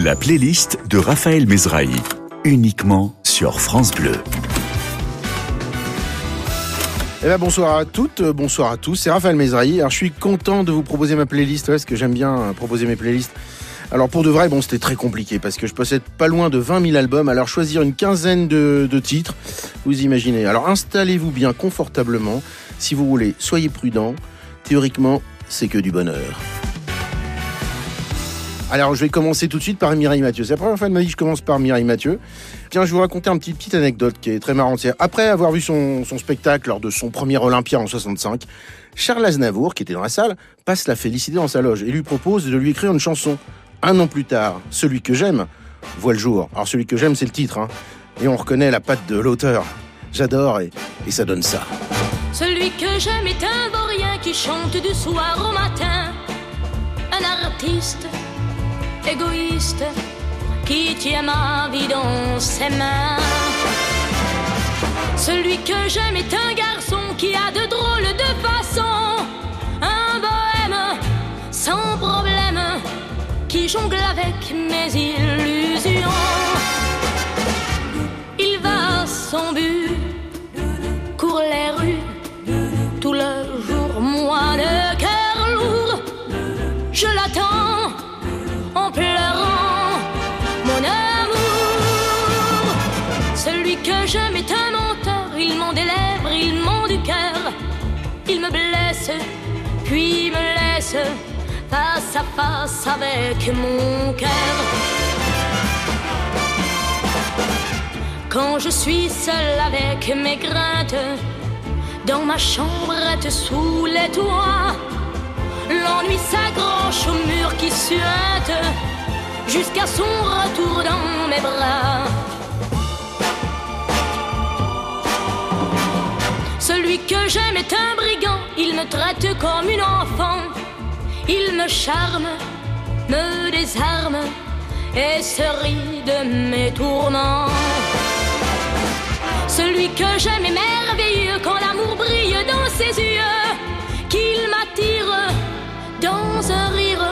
La playlist de Raphaël Mesrahi, uniquement sur France Bleu. Eh ben bonsoir à toutes, euh, bonsoir à tous, c'est Raphaël Mesrahi. Alors je suis content de vous proposer ma playlist, parce que j'aime bien euh, proposer mes playlists. Alors pour de vrai, bon c'était très compliqué parce que je possède pas loin de 20 000 albums, alors choisir une quinzaine de, de titres, vous imaginez. Alors installez-vous bien confortablement, si vous voulez, soyez prudent, théoriquement c'est que du bonheur. Alors, je vais commencer tout de suite par Mireille Mathieu. C'est la première fois de ma vie que je commence par Mireille Mathieu. Tiens, je vais vous raconter une petite, petite anecdote qui est très marrante. Après avoir vu son, son, spectacle lors de son premier Olympia en 65, Charles Aznavour, qui était dans la salle, passe la félicité dans sa loge et lui propose de lui écrire une chanson. Un an plus tard, Celui que j'aime voit le jour. Alors, Celui que j'aime, c'est le titre, hein. Et on reconnaît la patte de l'auteur. J'adore et, et ça donne ça. Celui que j'aime est un vaurien qui chante du soir au matin. Un artiste égoïste qui tient ma vie dans ses mains. Celui que j'aime est un garçon qui a de drôles de façons, un bohème sans problème qui jongle avec mes illusions. Il va sans but, Que j'aime est un menteur, il ment des lèvres, il ment du cœur. Il me blesse, puis me laisse face à face avec mon cœur. Quand je suis seule avec mes craintes, dans ma chambrette sous les toits, L'ennui s'accroche au mur qui suinte jusqu'à son retour dans mes bras. Celui que j'aime est un brigand, il me traite comme une enfant. Il me charme, me désarme et se rit de mes tourments. Celui que j'aime est merveilleux quand l'amour brille dans ses yeux, qu'il m'attire dans un rire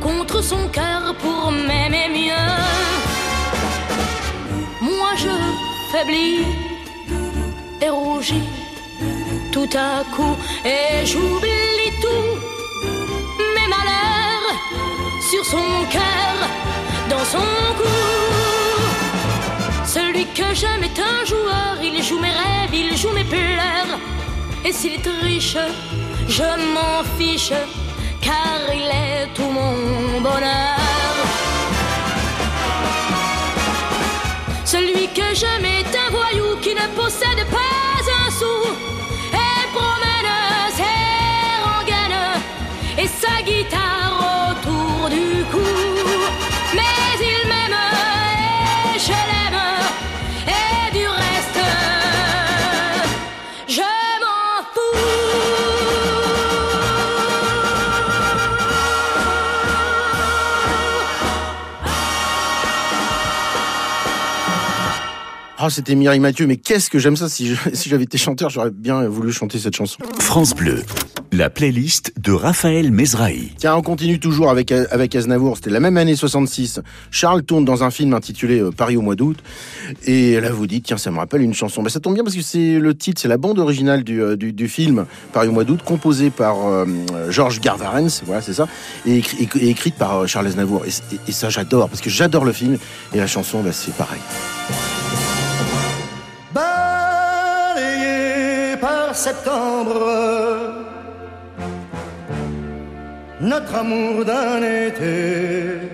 contre son cœur pour m'aimer mieux. Moi je faiblis et rougis tout à coup et j'oublie tout mes malheurs sur son cœur, dans son cou. Celui que j'aime est un joueur, il joue mes rêves, il joue mes pleurs. Et s'il triche, je m'en fiche car il est tout mon bonheur. Celui que j'aime est un voyou qui ne possède pas un sou Ah, c'était Mireille Mathieu, mais qu'est-ce que j'aime ça. Si j'avais été chanteur, j'aurais bien voulu chanter cette chanson. France Bleu, la playlist de Raphaël Mesrahi. Tiens, on continue toujours avec, avec Aznavour. C'était la même année 66. Charles tourne dans un film intitulé euh, Paris au mois d'août. Et là, vous dites, tiens, ça me rappelle une chanson. Ben, ça tombe bien parce que c'est le titre, c'est la bande originale du, euh, du, du film Paris au mois d'août, composée par euh, Georges Garvarens, voilà, c'est ça, et, écrit- et écrite par Charles Aznavour. Et, ça, j'adore, parce que j'adore le film. Et la chanson, ben, c'est pareil. Septembre, notre amour d'un été.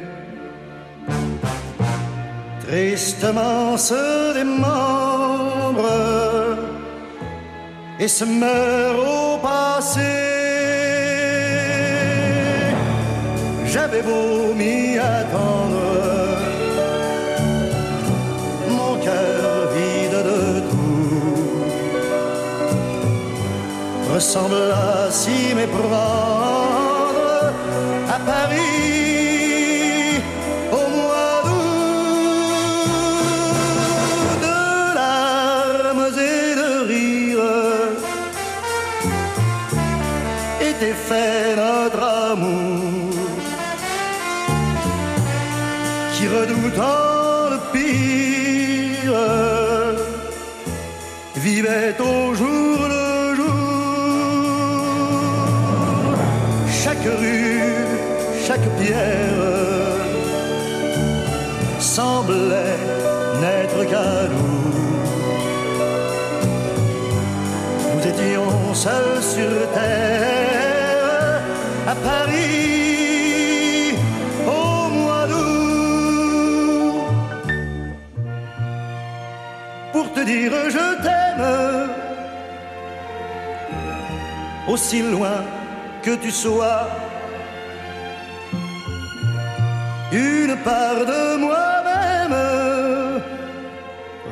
Tristement se démembre et se meurt au passé. J'avais beau m'y attendre ressemble à s'y méprendre. À Paris au mois d'août de larmes et de rires était fait notre amour qui redoutant le pire vivait au jour rue, chaque pierre semblait n'être qu'à nous. Nous étions seuls sur terre à Paris au mois d'août. Pour te dire je t'aime, aussi loin que tu sois. Une part de moi-même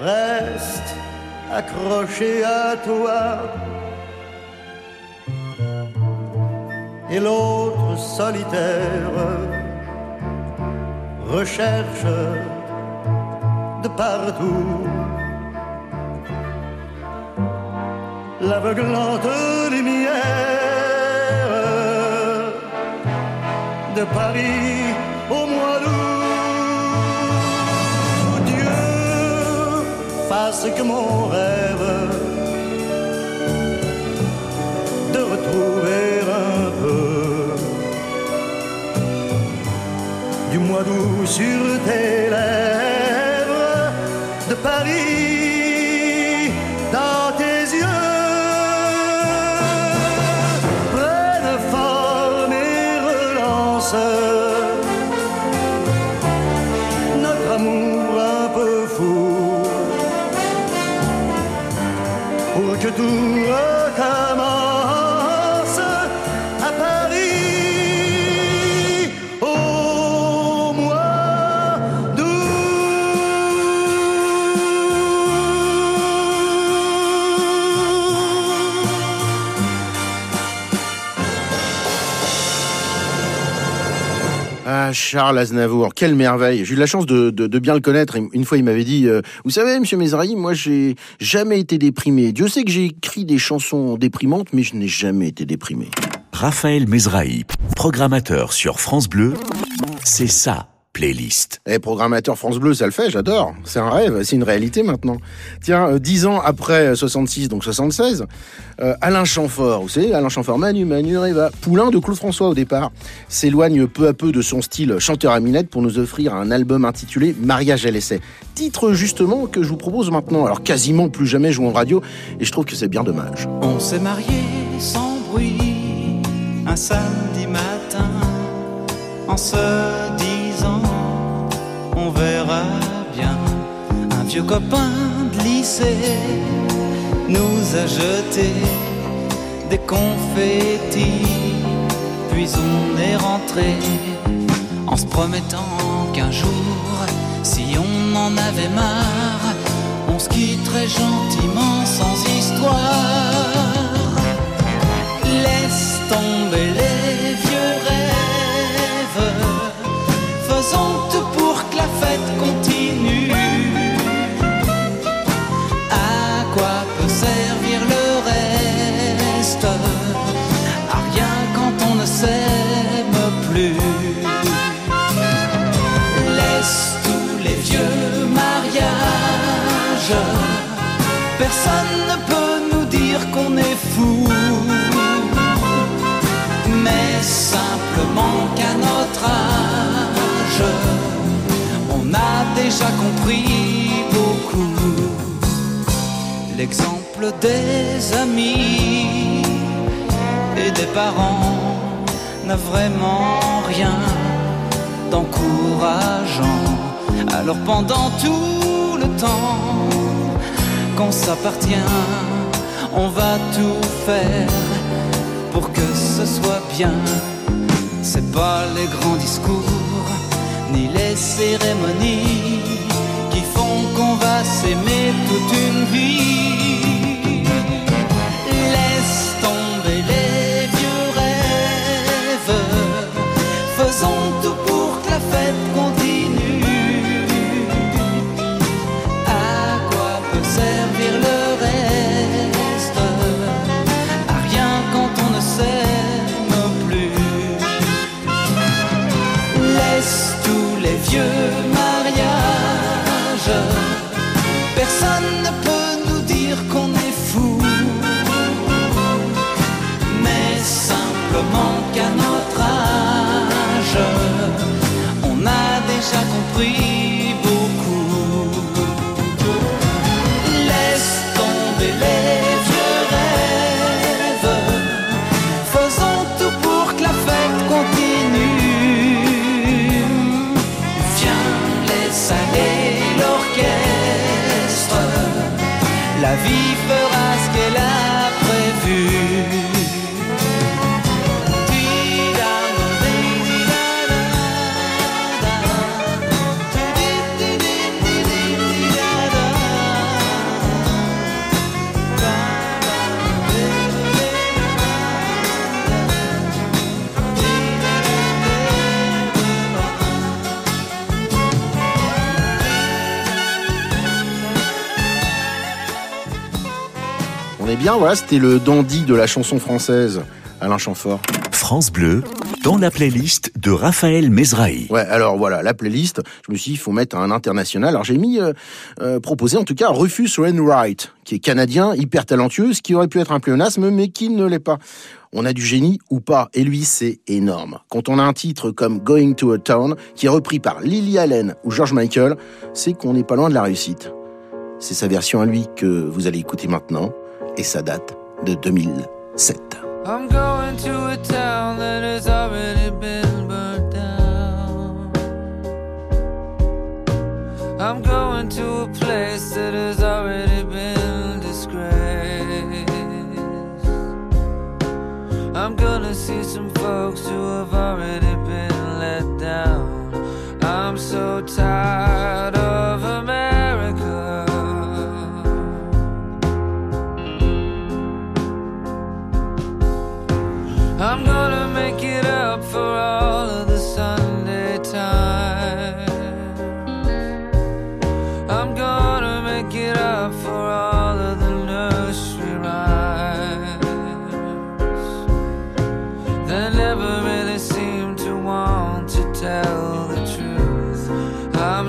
reste accrochée à toi. Et l'autre solitaire recherche de partout l'aveuglante de Paris au mois d'août. Dieu fasse que mon rêve de retrouver un peu du mois d'août sur tes Charles Aznavour, quelle merveille. J'ai eu la chance de, de- bien le connaître. Une fois, il m'avait dit, euh, vous savez, monsieur Mesrahi, moi, j'ai jamais été déprimé. Dieu sait que j'ai écrit des chansons déprimantes, mais je n'ai jamais été déprimé. Raphaël Mesrahi, programmateur sur France Bleu, c'est ça, playlist. Eh, programmateur France Bleu, ça le fait, j'adore. C'est un rêve, c'est une réalité maintenant. Tiens, euh, dix ans après euh, 66, donc 76, euh, Alain Chamfort, vous savez, Alain Chamfort, Manu, Manu, Reva, poulain de Claude François au départ, s'éloigne peu à peu de son style chanteur à minette pour nous offrir un album intitulé Mariage à l'essai. Titre justement que je vous propose maintenant, alors quasiment plus jamais joué en radio, et je trouve que c'est bien dommage. On s'est marié sans bruit un samedi matin en se disant on verra bien. Un vieux copain de lycée nous a jeté des confettis, puis on est rentré en se promettant qu'un jour, si on en avait marre, on se quitterait gentiment sans histoire. Déjà compris beaucoup. L'exemple des amis et des parents n'a vraiment rien d'encourageant. Alors pendant tout le temps qu'on s'appartient, on va tout faire pour que ce soit bien. C'est pas les grands discours ni les cérémonies qui font qu'on va s'aimer toute une vie. Déjà compris Est bien, voilà, c'était le dandy de la chanson française, Alain Chamfort. France Bleu, dans la playlist de Raphaël Mesrahi. Ouais, alors voilà, la playlist, je me suis dit, il faut mettre un international. Alors j'ai mis, euh, euh, proposé en tout cas Rufus Wainwright, qui est canadien, hyper talentueux, ce qui aurait pu être un pléonasme, mais qui ne l'est pas. On a du génie ou pas, et lui, c'est énorme. Quand on a un titre comme Going to a Town, qui est repris par Lily Allen ou George Michael, c'est qu'on n'est pas loin de la réussite. C'est sa version à lui que vous allez écouter maintenant, et ça date de 2007. I'm going to a town that has already been burnt down. I'm going to a place that has already been disgraced. I'm gonna see some folks who have already been let down. I'm so tired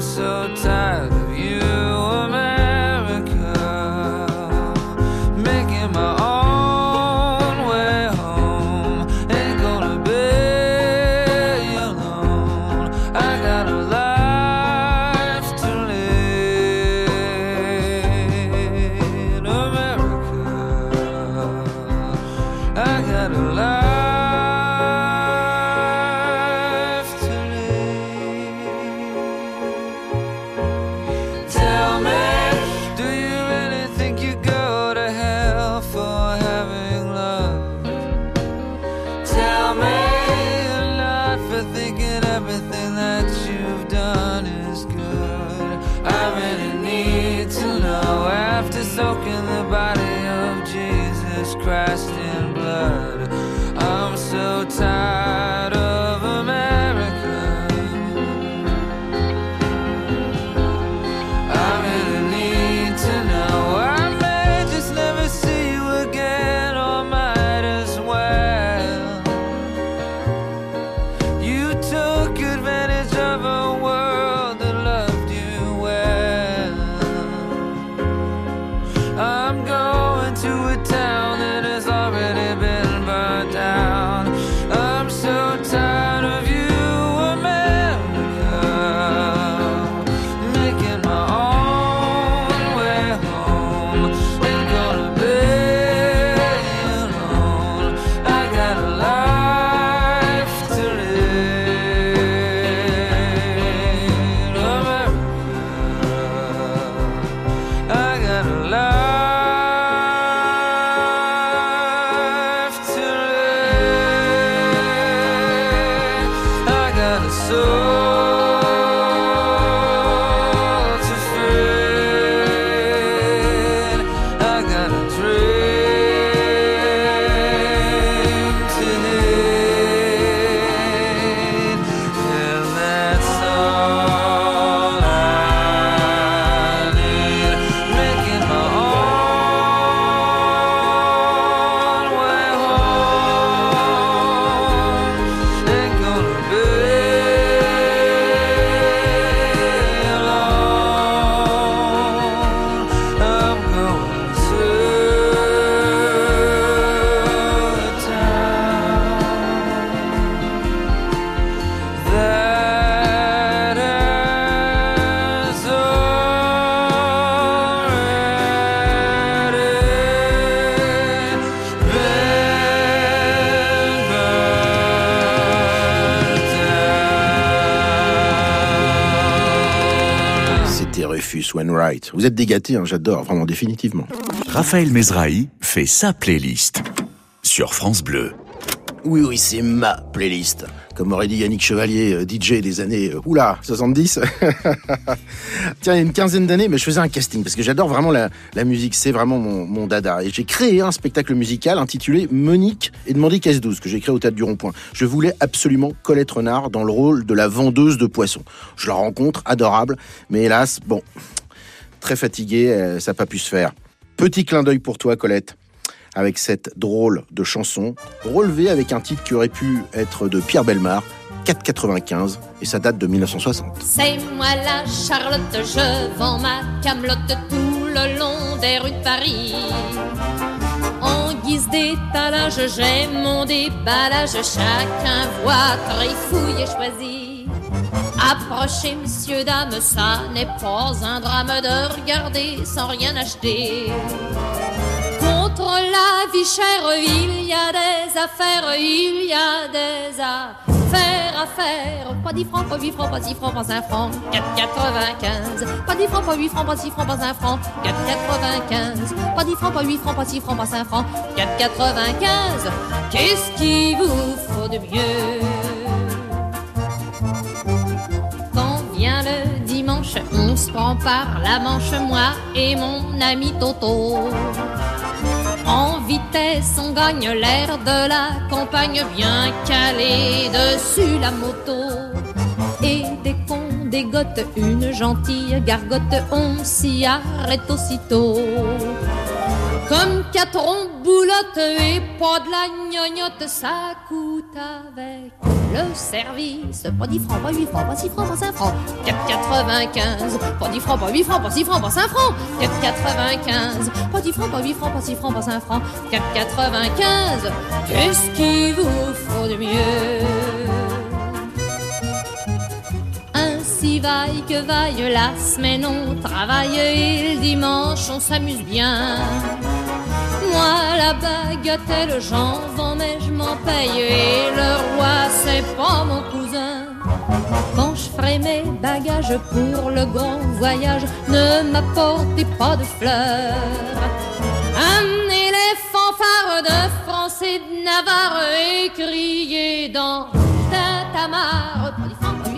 so tired home. Vous êtes dégâté, hein, j'adore, vraiment définitivement. Raphaël Mesrahi fait sa playlist sur France Bleu. Oui, oui, c'est ma playlist. Comme aurait dit Yannick Chevalier, euh, DJ des années, euh, oula, 70. Tiens, il y a une quinzaine d'années, mais je faisais un casting parce que j'adore vraiment la, la musique, c'est vraiment mon, mon dada. Et j'ai créé un spectacle musical intitulé Monique et demandé caisse 12 que j'ai créé au Théâtre du Rond-Point. Je voulais absolument Colette Renard dans le rôle de la vendeuse de poissons. Je la rencontre, adorable, mais hélas, bon, très fatigué, euh, ça n'a pas pu se faire. Petit clin d'œil pour toi, Colette avec cette drôle de chanson, relevée avec un titre qui aurait pu être de Pierre Belmar, 4,95, et ça date de 1960. C'est moi la Charlotte, je vends ma camelote tout le long des rues de Paris. En guise d'étalage, j'ai mon déballage, chacun voit, trifouille et choisit. Approchez, messieurs, dames, ça n'est pas un drame de regarder sans rien acheter. Contre la vie chère, il y a des affaires, il y a des affaires à faire. Pas 10 francs, pas 8 francs, pas 6 francs, pas 5 francs, 4,95. Pas 10 francs, pas 8 francs, pas 6 francs, pas 5 francs, 4,95. Pas 10 francs, pas 8 francs, pas 6 francs, pas 5 francs, 4,95. Qu'est-ce qu'il vous faut de mieux? On se prend par la manche, moi et mon ami Toto. En vitesse, on gagne l'air de la campagne, bien calé dessus la moto. Et dès qu'on dégote une gentille gargote, on s'y arrête aussitôt. Comme quatre boulottes et pas de la gnognotte, ça coûte avec le service. Pas 10 francs, pas 8 francs, pas 6 francs, pas 5 francs. 4,95. Pas 10 francs, pas 8 francs, pas 6 francs, pas 5 francs. 4,95. Pas 10 francs, pas 8 francs, pas 6 francs, pas 5 francs. 4,95. Qu'est-ce qu'il vous faut de mieux? Ainsi vaille que vaille la semaine, on travaille et le dimanche on s'amuse bien. Moi la bagatelle j'en vends mais je m'en paye et le roi c'est pas mon cousin. Quand je ferai mes bagages pour le grand voyage, ne m'apportez pas de fleurs. Amenez les fanfares de France et de Navarre et criez dans Tintamarre.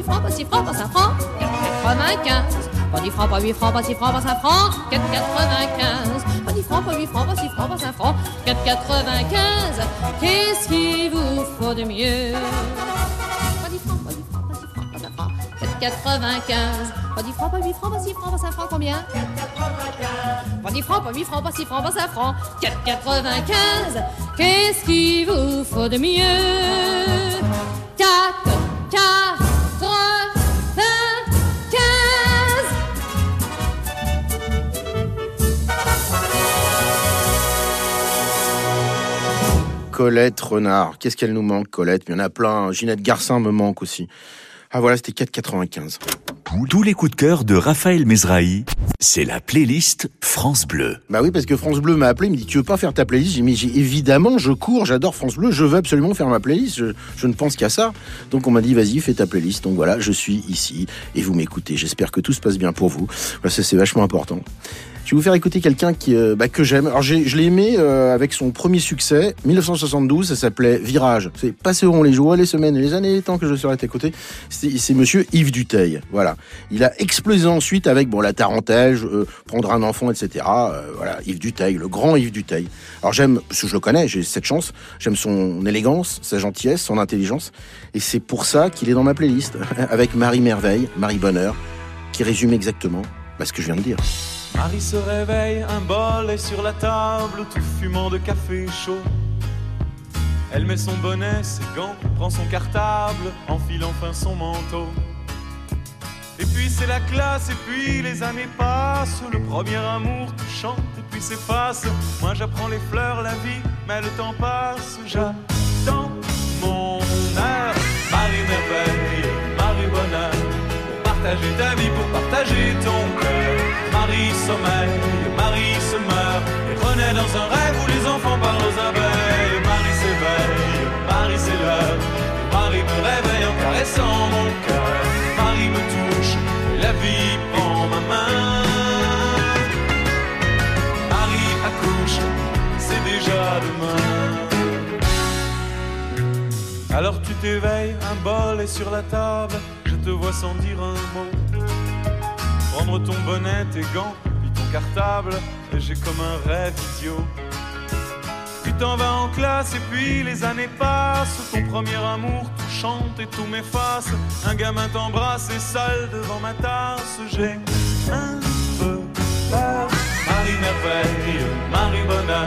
10 francs, pas 8 francs, pas 6 francs, pas 5 francs, 4,95. Pas 10 francs, pas 8 francs, pas 6 francs, pas 5 francs, 4,95. Pas 10 francs, pas 8 francs, pas 6 francs, pas 5 francs, 4,95. Qu'est-ce qu'il vous faut de mieux? Pas 10 francs, pas 8 francs, pas 6 francs, pas 5 francs, 4,95. Pas 10 francs, pas 8 francs, pas 6 francs, pas 5 francs, combien? Pas 10 francs, pas 8 francs, pas 6 francs, pas 5 francs, 4,95. Qu'est-ce qu'il vous faut de mieux? 4, 4, 3, 15. Colette Renard, qu'est-ce qu'elle nous manque, Colette? Il y en a plein. Ginette Garcin me manque aussi. Ah voilà, c'était 4,95. Tous les coups de cœur de Raphaël Mesrahi, c'est la playlist France Bleu. Bah oui, parce que France Bleu m'a appelé, il me dit Tu veux pas faire ta playlist? J'ai dit Mais j'ai- évidemment, je cours, j'adore France Bleu, je veux absolument faire ma playlist, je, je ne pense qu'à ça. Donc on m'a dit Vas-y, fais ta playlist. Donc voilà, je suis ici et vous m'écoutez. J'espère que tout se passe bien pour vous. Voilà, ça, c'est vachement important. Je vais vous faire écouter quelqu'un euh, bah, que j'aime. Alors je l'ai aimé euh, avec son premier succès, 1972, ça s'appelait Virage. C'est passeront les jours, les semaines, les années, les temps que je serai à tes côtés. C'est Monsieur Yves Duteil. Voilà. Il a explosé ensuite avec bon la tarentelle, euh, prendre un enfant, etc. Voilà, Yves Duteil, le grand Yves Duteil. Alors j'aime, parce que je le connais, j'ai cette chance. J'aime son élégance, sa gentillesse, son intelligence, et c'est pour ça qu'il est dans ma playlist avec Marie Merveille, Marie Bonheur, qui résume exactement bah, ce que je viens de dire. Marie se réveille, un bol est sur la table, tout fumant de café chaud. Elle met son bonnet, ses gants, prend son cartable, enfile enfin son manteau. Et puis c'est la classe, et puis les années passent, le premier amour tout chante et puis s'efface. Moi j'apprends les fleurs, la vie, mais le temps passe, j'attends mon heure. Marie merveille, Marie bonheur, pour partager ta vie, pour partager ton cœur. Marie sommeille, Marie se meurt et renaît dans un rêve où les enfants parlent aux abeilles. Marie s'éveille, Marie s'élève, Marie me réveille en caressant mon cœur. Marie me touche et la vie prend ma main. Marie accouche, c'est déjà demain. Alors tu t'éveilles, un bol est sur la table, je te vois sans dire un mot Prendre ton bonnet, tes gants, puis ton cartable, et j'ai comme un rêve idiot. Tu t'en vas en classe et puis les années passent. Ton premier amour tout chante et tout m'efface. Un gamin t'embrasse et sale devant ma tasse. J'ai un peu peur. Marie merveille, Marie bonheur.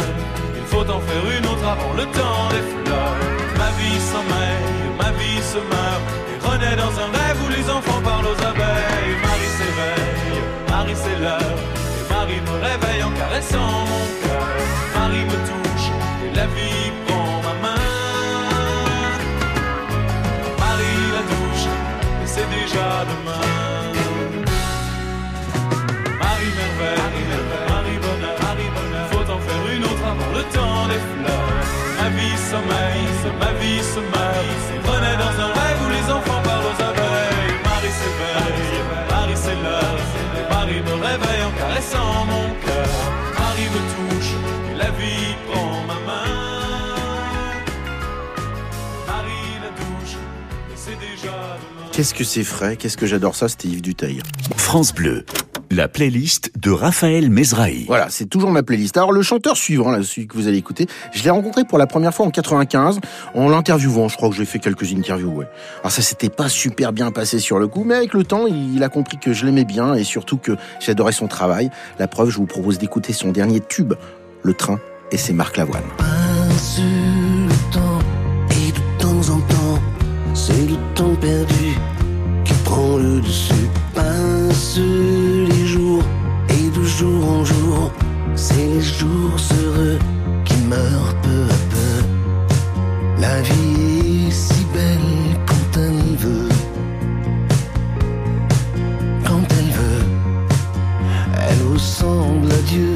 Il faut en faire une autre avant le temps des fleurs. Ma vie sommeille, ma vie se meurt. Et renaît dans un rêve où les enfants parlent aux abeilles. Marie s'éveille, Marie c'est l'heure. Et Marie me réveille en caressant mon cœur. Marie me touche et la vie prend ma main. Marie la touche et c'est déjà demain. Marie merveille, Marie bonheur, Marie bonheur. Faut en faire une autre avant le temps des fleurs. Ma vie sommeille, ma vie se meurt. Renaît dans un rêve où les enfants s'éveille, Marie c'est l'heure. Et Marie me réveille en caressant mon cœur. Marie me touche et la vie prend ma main. Marie la touche et c'est déjà demain. Qu'est-ce que c'est frais, qu'est-ce que j'adore ça, c'était Yves Duteil? France Bleu, la playlist de Raphaël Mesrahi. Voilà, c'est toujours ma playlist. Alors le chanteur suivant, là, celui que vous allez écouter, je l'ai rencontré pour la première fois en 95, en l'interviewant. Je crois que j'ai fait quelques interviews. Ouais. Alors ça s'était pas super bien passé sur le coup, mais avec le temps, il a compris que je l'aimais bien et surtout que j'adorais son travail. La preuve, je vous propose d'écouter son dernier tube, Le Train, et c'est Marc Lavoine. Passe le temps et de temps en temps, c'est le temps perdu qui prend le dessus. Jour en jour, c'est les jours heureux qui meurent peu à peu. La vie est si belle quand elle veut. Quand elle veut, elle ressemble à Dieu.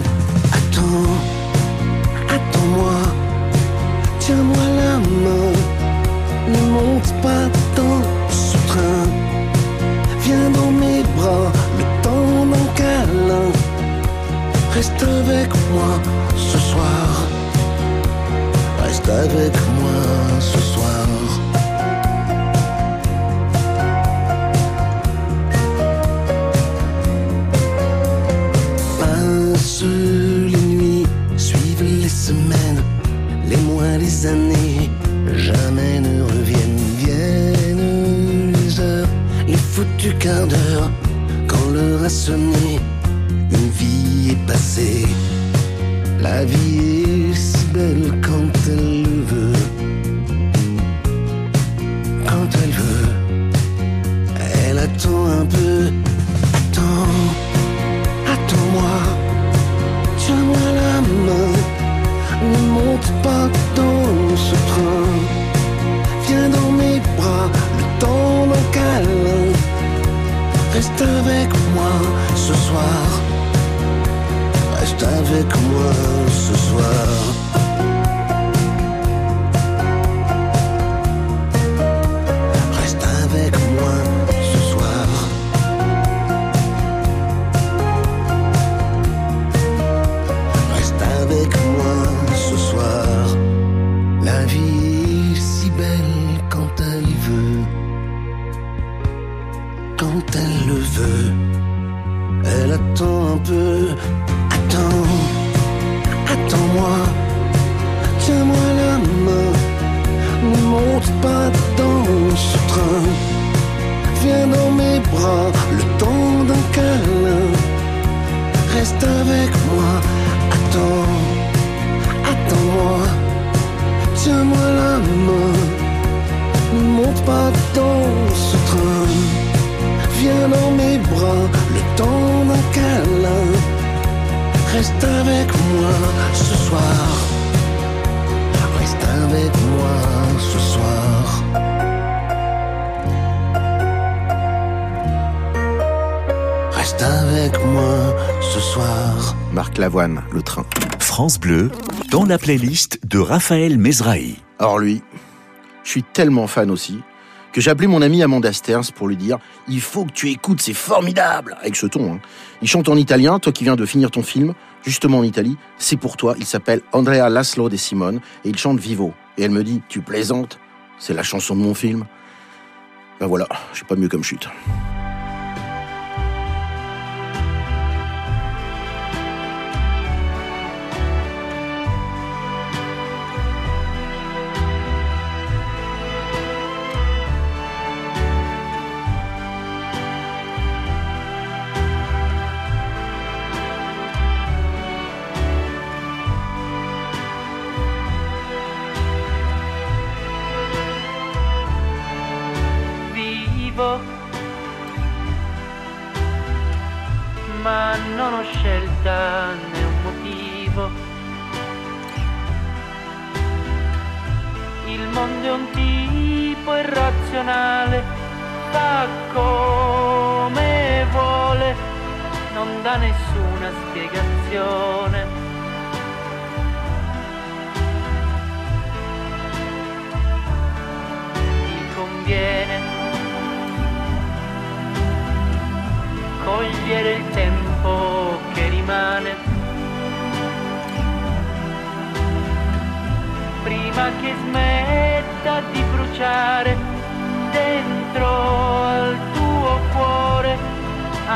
Reste avec moi ce soir, reste avec moi ce soir. Passe les nuits, suivent les semaines, les mois, les années, jamais ne reviennent. Viennent les heures, les foutus quarts d'heure, quand l'heure a sonné, une vie est passée. La vie est si belle quand elle le veut. Quand elle veut, elle attend un peu. Attends, attends-moi. Tiens-moi la main, ne monte pas dans ce train. Viens dans mes bras, le temps d'un câlin. Reste avec moi ce soir. Avec moi ce soir. Reste avec moi ce soir. Reste avec moi ce soir. Reste avec moi ce soir. Marc Lavoine, Le Train. France Bleu, dans la playlist de Raphaël Mesrahi. Alors lui, je suis tellement fan aussi que j'ai appelé mon ami Amanda Sterns pour lui dire il faut que tu écoutes, c'est formidable avec ce ton. hein. Il chante en italien, toi qui viens de finir ton film, justement en Italie, c'est pour toi. Il s'appelle Andrea Laszlo de Simone et il chante Vivo. Et elle me dit tu plaisantes? C'est la chanson de mon film. Ben voilà, j'ai pas mieux comme chute.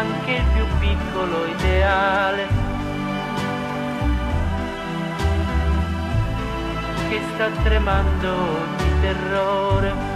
Anche il più piccolo ideale. Che sta tremando di terrore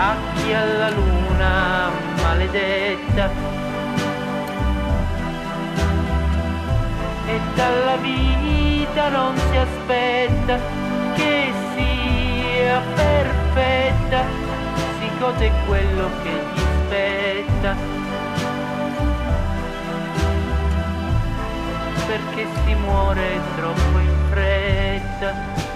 a chi alla luna maledetta e dalla vita non si aspetta che sia perfetta si gode quello che gli spetta perché si muore troppo in fretta.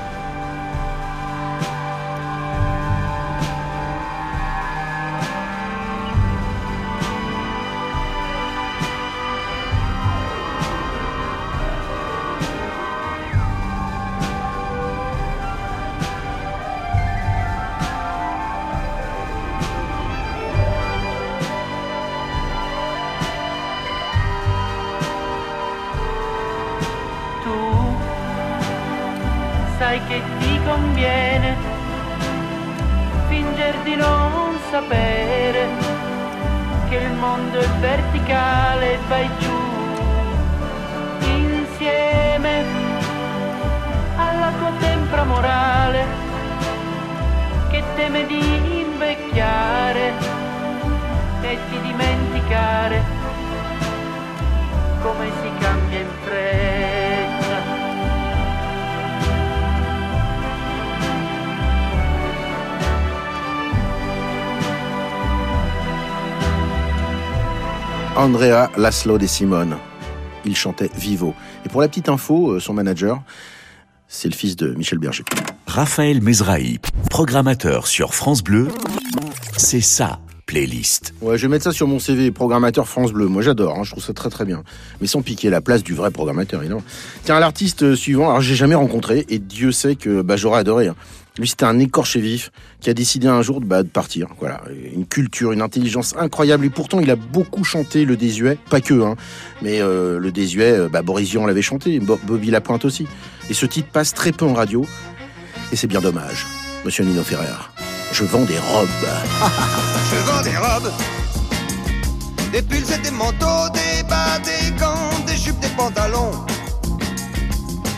Conviene finger di non sapere che il mondo è verticale e vai giù insieme alla tua tempra morale che teme di invecchiare e di dimenticare Andrea Laszlo de Simone. Il chantait Vivo. Et pour la petite info, euh, son manager, c'est le fils de Michel Berger. Raphaël Mesrahi, programmateur sur France Bleu, c'est sa playlist. Ouais, je vais mettre ça sur mon CV, programmateur France Bleu. Moi, j'adore, hein, je trouve ça très très bien. Mais sans piquer la place du vrai programmateur, évidemment. Tiens, l'artiste suivant, alors j'ai jamais rencontré, et Dieu sait que bah, j'aurais adoré. hein. Lui, c'était un écorché vif qui a décidé un jour bah, de partir. Voilà, une culture, une intelligence incroyable. Et pourtant, il a beaucoup chanté le désuet, pas que, hein. mais euh, le désuet, euh, bah, Boris l'avait chanté, Bo- Bobby Lapointe aussi. Et ce titre passe très peu en radio, et c'est bien dommage. Monsieur Nino Ferrer, je vends des robes. Je vends des robes, des pulls et des manteaux, des bas, des gants, des jupes, des pantalons,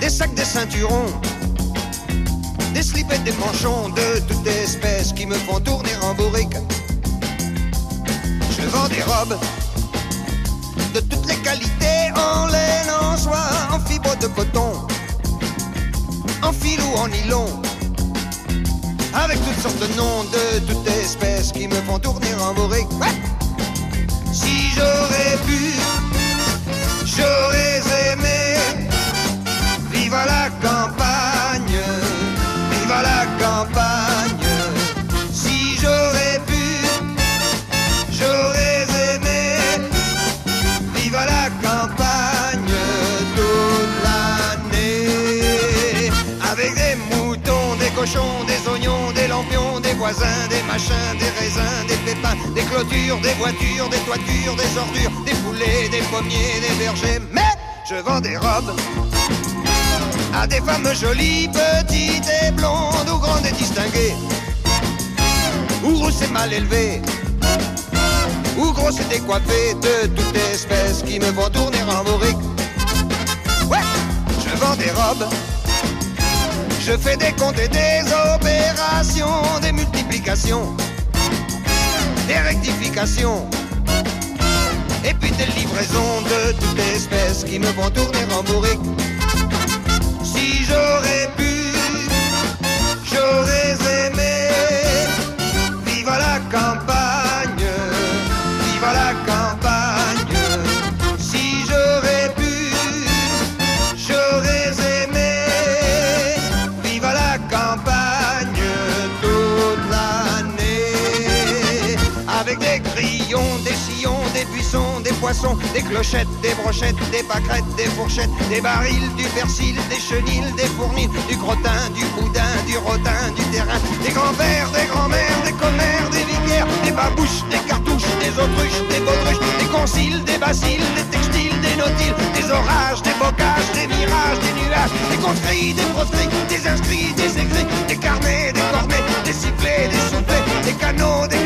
des sacs, des ceinturons, Des slips et des manchons de toute espèce qui me font tourner en bourrique. Je vends des robes de toutes les qualités, en laine, en soie, en fibre de coton, en fil ou en nylon. Avec toutes sortes de noms de toute espèce qui me font tourner en bourrique. Ouais. Si j'aurais pu, j'aurais aimé vivre à la campagne, campagne toute l'année. Avec des moutons, des cochons, des oignons, des lampions, des voisins, des machins, des raisins, des pépins, des clôtures, des voitures, des toitures, des ordures, des poulets, des pommiers, des vergers. Mais je vends des robes à des femmes jolies, petites et blondes, ou grandes et distinguées, ou rousses mal élevées, ou grosses et décoiffées de toute espèce qui me font tourner en bourrique. Ouais, je vends des robes, je fais des comptes et des opérations, des multiplications, des rectifications. Et puis des livraisons de toute espèce qui me font tourner en bourrique. Si j'aurais pu, j'aurais aimé vivre à la campagne, des clochettes, des brochettes, des pâquerettes, des fourchettes, des barils, du persil, des chenilles, des fournils, du crottin, du boudin, du rodin, du terrain, des grands-pères, des grands-mères, des commères, des vicaires, des babouches, des cartouches, des autruches, des baudruches, des conciles, des basiles, des textiles, des nautiles, des orages, des bocages, des mirages, des nuages, des conscrits, des proscrits, des inscrits, des écrits, des carnets, des cornets, des sifflets, des soufflets, des canaux, des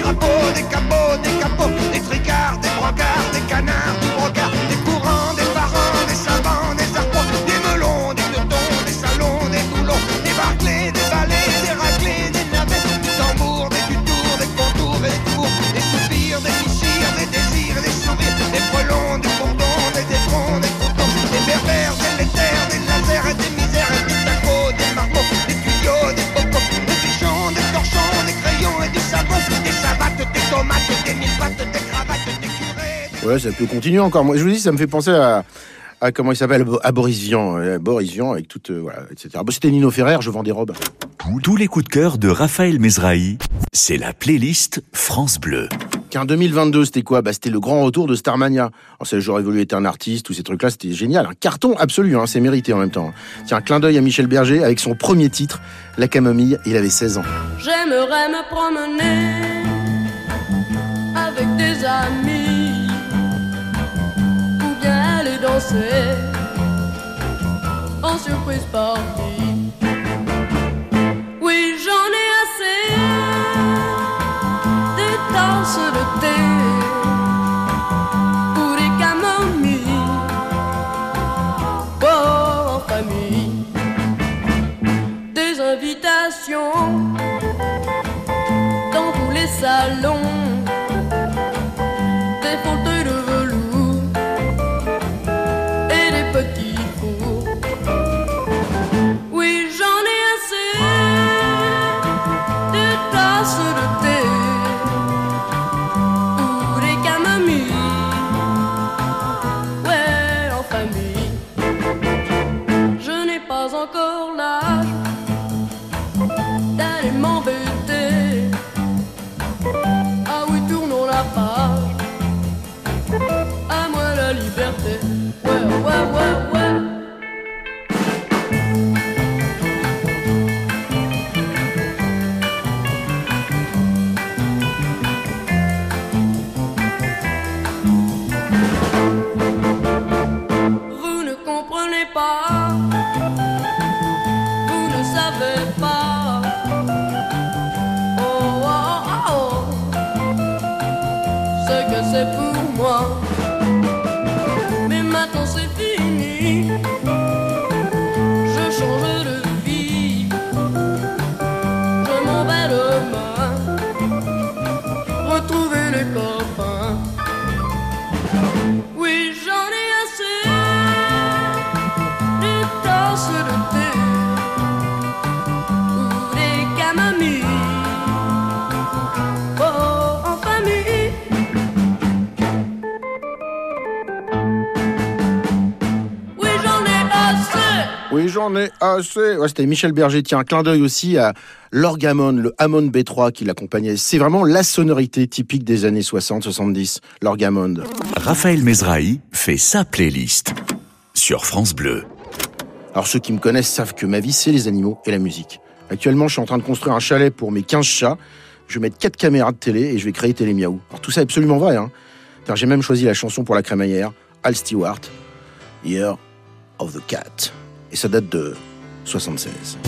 Ouais, ça peut continuer encore. Moi, je vous dis, ça me fait penser à, à comment il s'appelle, à Boris Vian. euh, Boris Vian avec toute, euh, voilà, etc. Bon, C'était Nino Ferrer, je vends des robes. Tous les coups de cœur de Raphaël Mesrahi, c'est la playlist France Bleu. Tiens, 2022, c'était quoi? Bah, C'était le grand retour de Starmania. C'est J'aurais voulu être un artiste, tous ces trucs-là, c'était génial. Un carton absolu, hein, c'est mérité en même temps. Tiens, un clin d'œil à Michel Berger avec son premier titre, La Camomille, il avait 16 ans. J'aimerais me promener avec des amis aller danser en surprise partie. Oui, j'en ai assez des tasses de thé ou des camomilles. Oh, en famille, des invitations dans tous les salons, Oui, j'en ai assez. Ouais, C'était Michel Berger. Tiens, un clin d'œil aussi à l'Orgamon, le Hammond B3 qui l'accompagnait. C'est vraiment la sonorité typique des années 60-70, l'Orgamon. Raphaël Mesrahi fait sa playlist sur France Bleu. Alors ceux qui me connaissent savent que ma vie, c'est les animaux et la musique. Actuellement, je suis en train de construire un chalet pour mes 15 chats. Je vais mettre 4 caméras de télé et je vais créer Télé Miaou. Alors tout ça est absolument vrai. Hein. J'ai même choisi la chanson pour la crémaillère, Al Stewart, Year of the Cat. Et ça date de 76.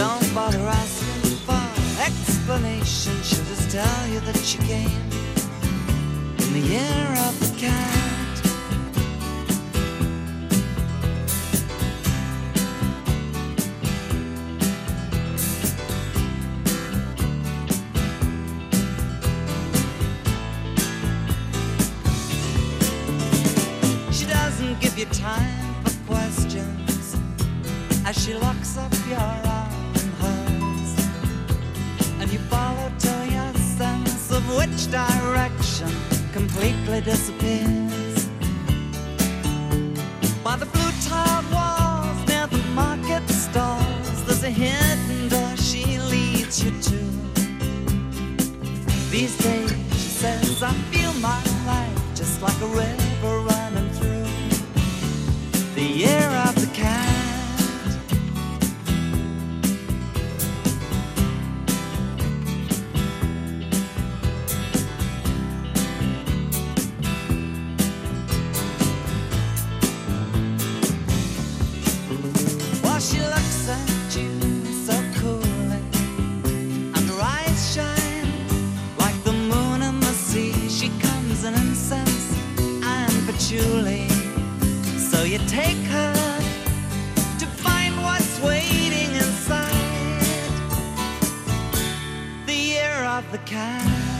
Don't bother asking for explanation. She'll just tell you that she came in the year of the cat. The cat.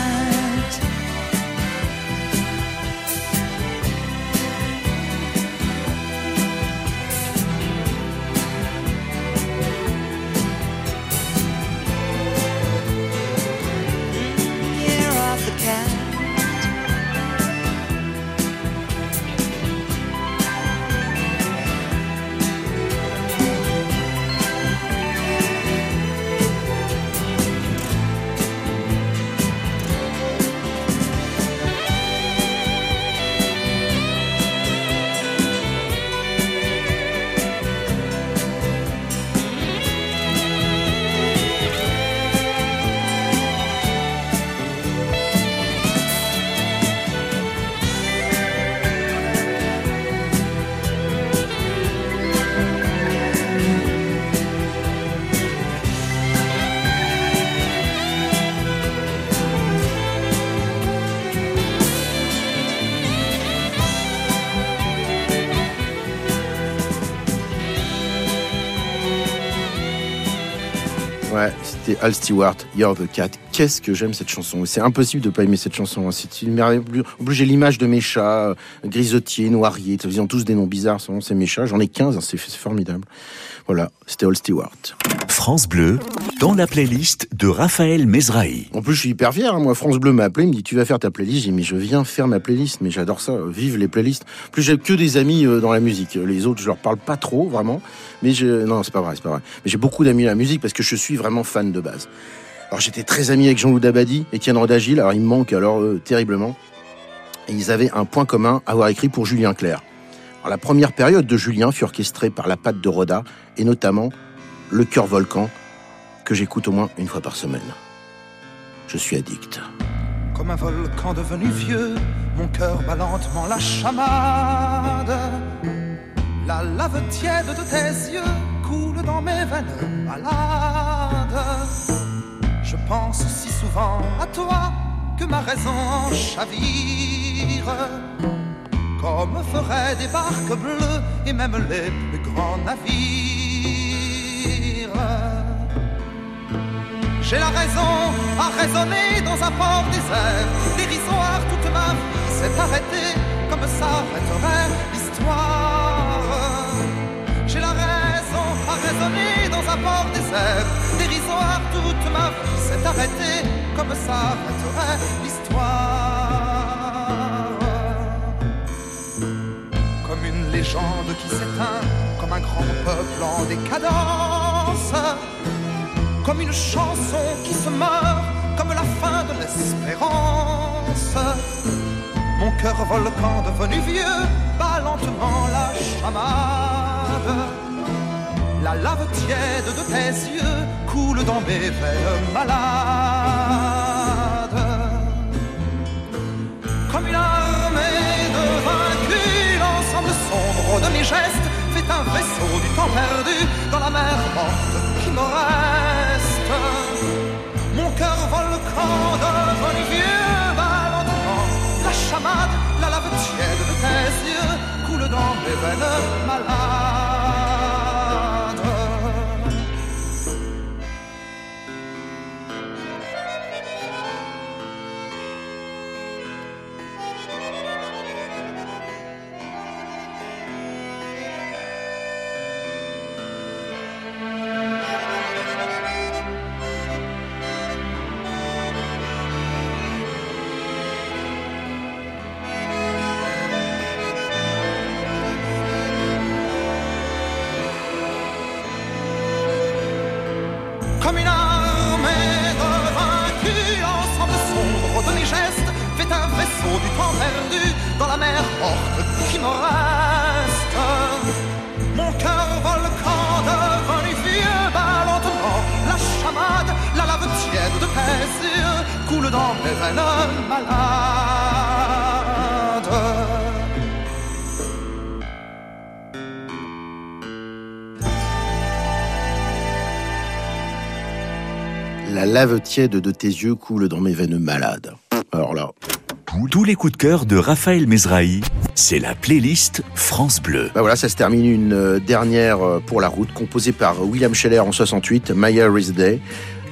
Ouais, c'était Al Stewart, You're the Cat. Qu'est-ce que j'aime cette chanson. C'est impossible de pas aimer cette chanson. hein. C'est une merveille. En plus, j'ai l'image de mes chats, euh, grisotiers, noiriers. Ils ont tous des noms bizarres. C'est mes chats. J'en ai 15. hein. C'est formidable. Voilà, c'était Al Stewart. France Bleu, dans la playlist de Raphaël Mesrahi. En plus, je suis hyper fier. hein. Moi, France Bleu m'a appelé, il me dit Tu vas faire ta playlist? J'ai dit Mais je viens faire ma playlist. Mais j'adore ça. Vive les playlists. En plus, j'ai que des amis euh, dans la musique. Les autres, je leur parle pas trop, vraiment. Mais je... non, c'est pas vrai, c'est pas vrai. Mais j'ai beaucoup d'amis dans la musique parce que je suis vraiment fan de base. Alors, j'étais très ami avec Jean-Loup Dabadi, Étienne Rodagil. Alors, il me manque alors euh, terriblement. Et ils avaient un point commun avoir écrit pour Julien Clerc. Alors, la première période de Julien fut orchestrée par la patte de Roda et notamment le cœur volcan que j'écoute au moins une fois par semaine. Je suis addict. Comme un volcan devenu vieux, mon cœur bat lentement la chamade. La lave tiède de tes yeux coule dans mes veines malades. Je pense si souvent à toi que ma raison chavire. Comme feraient des barques bleues et même les plus grands navires. J'ai la raison à raisonner dans un port désert. Dérisoire, toute ma vie s'est arrêtée comme s'arrêterait l'histoire. J'ai la raison à raisonner dans un port désert. Dérisoire, toute ma vie s'est arrêtée comme s'arrêterait l'histoire. Comme une légende qui s'éteint, grand peuple en décadence comme une chanson qui se meurt, comme la fin de l'espérance. Mon cœur volcan devenu vieux bat lentement la chamade. La lave tiède de tes yeux coule dans mes veines malades. Comme une armée de vaincus, l'ensemble sombre de mes gestes un vaisseau du temps perdu dans la mer morte qui me reste. Mon cœur volcan devenu vieux bat lentement la chamade, la lave tiède de tes yeux coule dans mes veines malades. Qui me reste. Mon cœur volcan devenu vieux bat lentement la chamade, la lave tiède de yeux coule dans mes veines malades. La lave tiède de tes yeux coule dans mes veines malades. Alors là, Tous les coups de cœur de Raphaël Mesrahi, c'est la playlist France Bleu. bah voilà, ça se termine une euh, dernière euh, pour la route, composée par William Scheller en 68, Maya Is Day,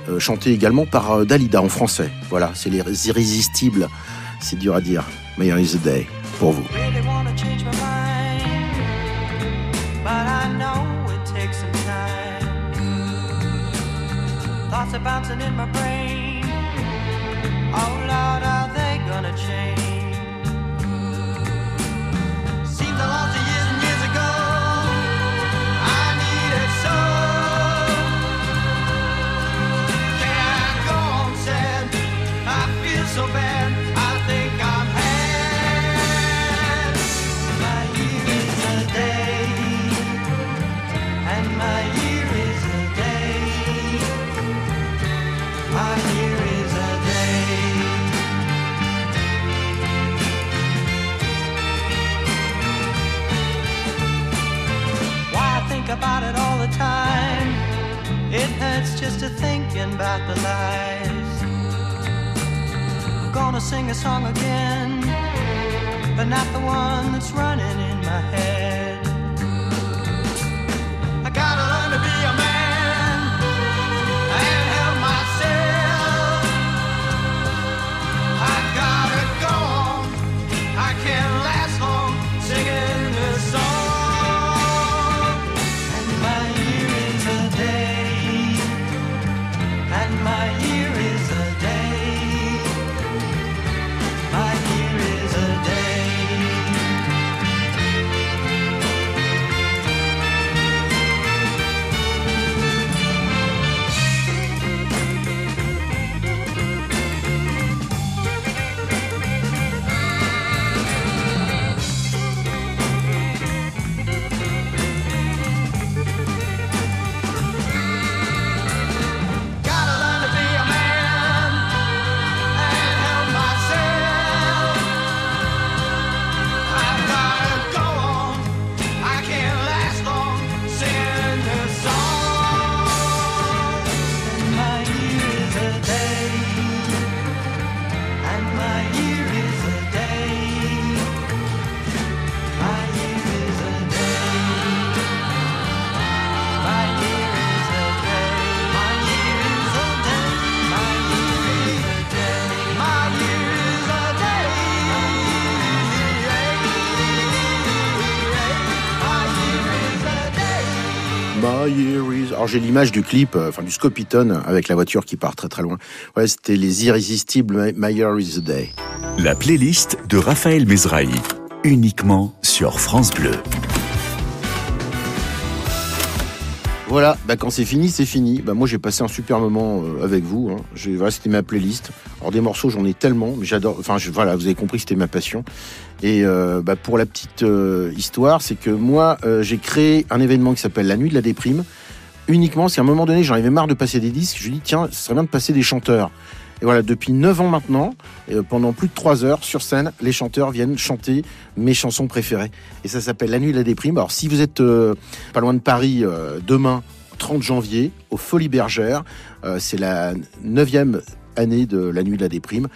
euh, chantée également par euh, Dalida en français. Voilà, c'est les irrésistibles. C'est dur à dire. Maya Is Day, pour vous. Thoughts are bouncing in my brain. Oh Lord, are they gonna change? Seems a lot about it all the time. It hurts just to thinking about the lies. I'm gonna sing a song again, but not the one that's running in my head. Alors j'ai l'image du clip, euh, enfin du Scopitone avec la voiture qui part très très loin. Ouais, c'était les irrésistibles My Year is the Day. La playlist de Raphaël Mesrahi, uniquement sur France Bleu. Voilà, bah quand c'est fini, c'est fini. Bah moi j'ai passé un super moment euh, avec vous. Hein. C'était ma playlist. Alors des morceaux, j'en ai tellement, mais j'adore. Enfin voilà, vous avez compris, c'était ma passion. Et euh, bah, pour la petite euh, histoire, c'est que moi j'ai créé un événement qui s'appelle la Nuit de la déprime. Uniquement, c'est à un moment donné, j'en avais marre de passer des disques. Je dis tiens, ce serait bien de passer des chanteurs. Et voilà, depuis 9 ans maintenant, euh, pendant plus de 3 heures sur scène, les chanteurs viennent chanter mes chansons préférées. Et ça s'appelle La Nuit de la Déprime. Alors si vous êtes euh, pas loin de Paris, euh, demain, 30 janvier, aux Folies Bergères, c'est la neuvième année de La Nuit de la Déprime.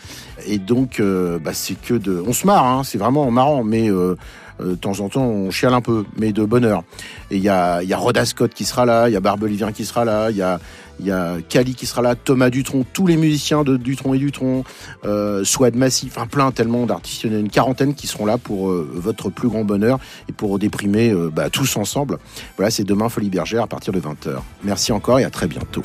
Et donc, bah, c'est que de... On se marre, hein, c'est vraiment marrant, mais... de temps en temps, on chiale un peu, mais de bonheur. Et il y a, y a Rhoda Scott qui sera là, il y a Barbe Olivien qui sera là, il y a, il y a Cali qui sera là, Thomas Dutronc, tous les musiciens de Dutronc et Dutronc, euh, Swad Massif, enfin plein tellement d'artistes, il a une quarantaine qui seront là pour euh, votre plus grand bonheur et pour déprimer euh, bah, tous ensemble. Voilà, c'est demain Folie Bergère à partir de 20h. Merci encore et à très bientôt.